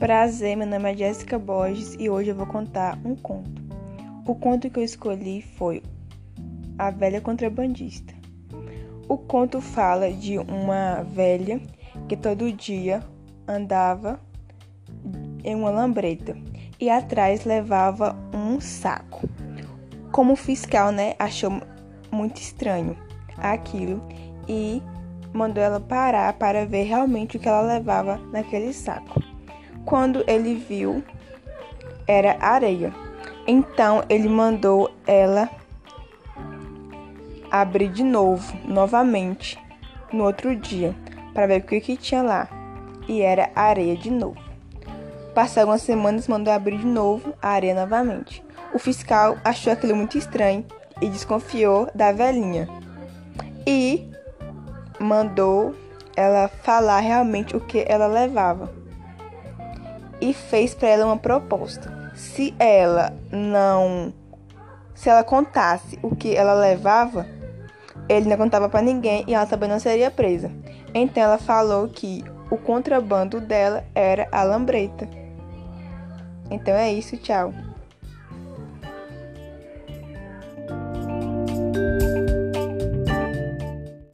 Prazer, meu nome é Jéssica Borges e hoje eu vou contar um conto. O conto que eu escolhi foi A Velha Contrabandista. O conto fala de uma velha que todo dia andava em uma lambreta e atrás levava um saco. Como o fiscal, né, achou muito estranho aquilo e mandou ela parar para ver realmente o que ela levava naquele saco. Quando ele viu, era areia. Então ele mandou ela abrir de novo, novamente, no outro dia, para ver o que, que tinha lá. E era areia de novo. Passaram algumas semanas, mandou abrir de novo a areia novamente. O fiscal achou aquilo muito estranho e desconfiou da velhinha. E mandou ela falar realmente o que ela levava e fez para ela uma proposta. Se ela não, se ela contasse o que ela levava, ele não contava para ninguém e ela também não seria presa. Então ela falou que o contrabando dela era a lambreta. Então é isso, tchau.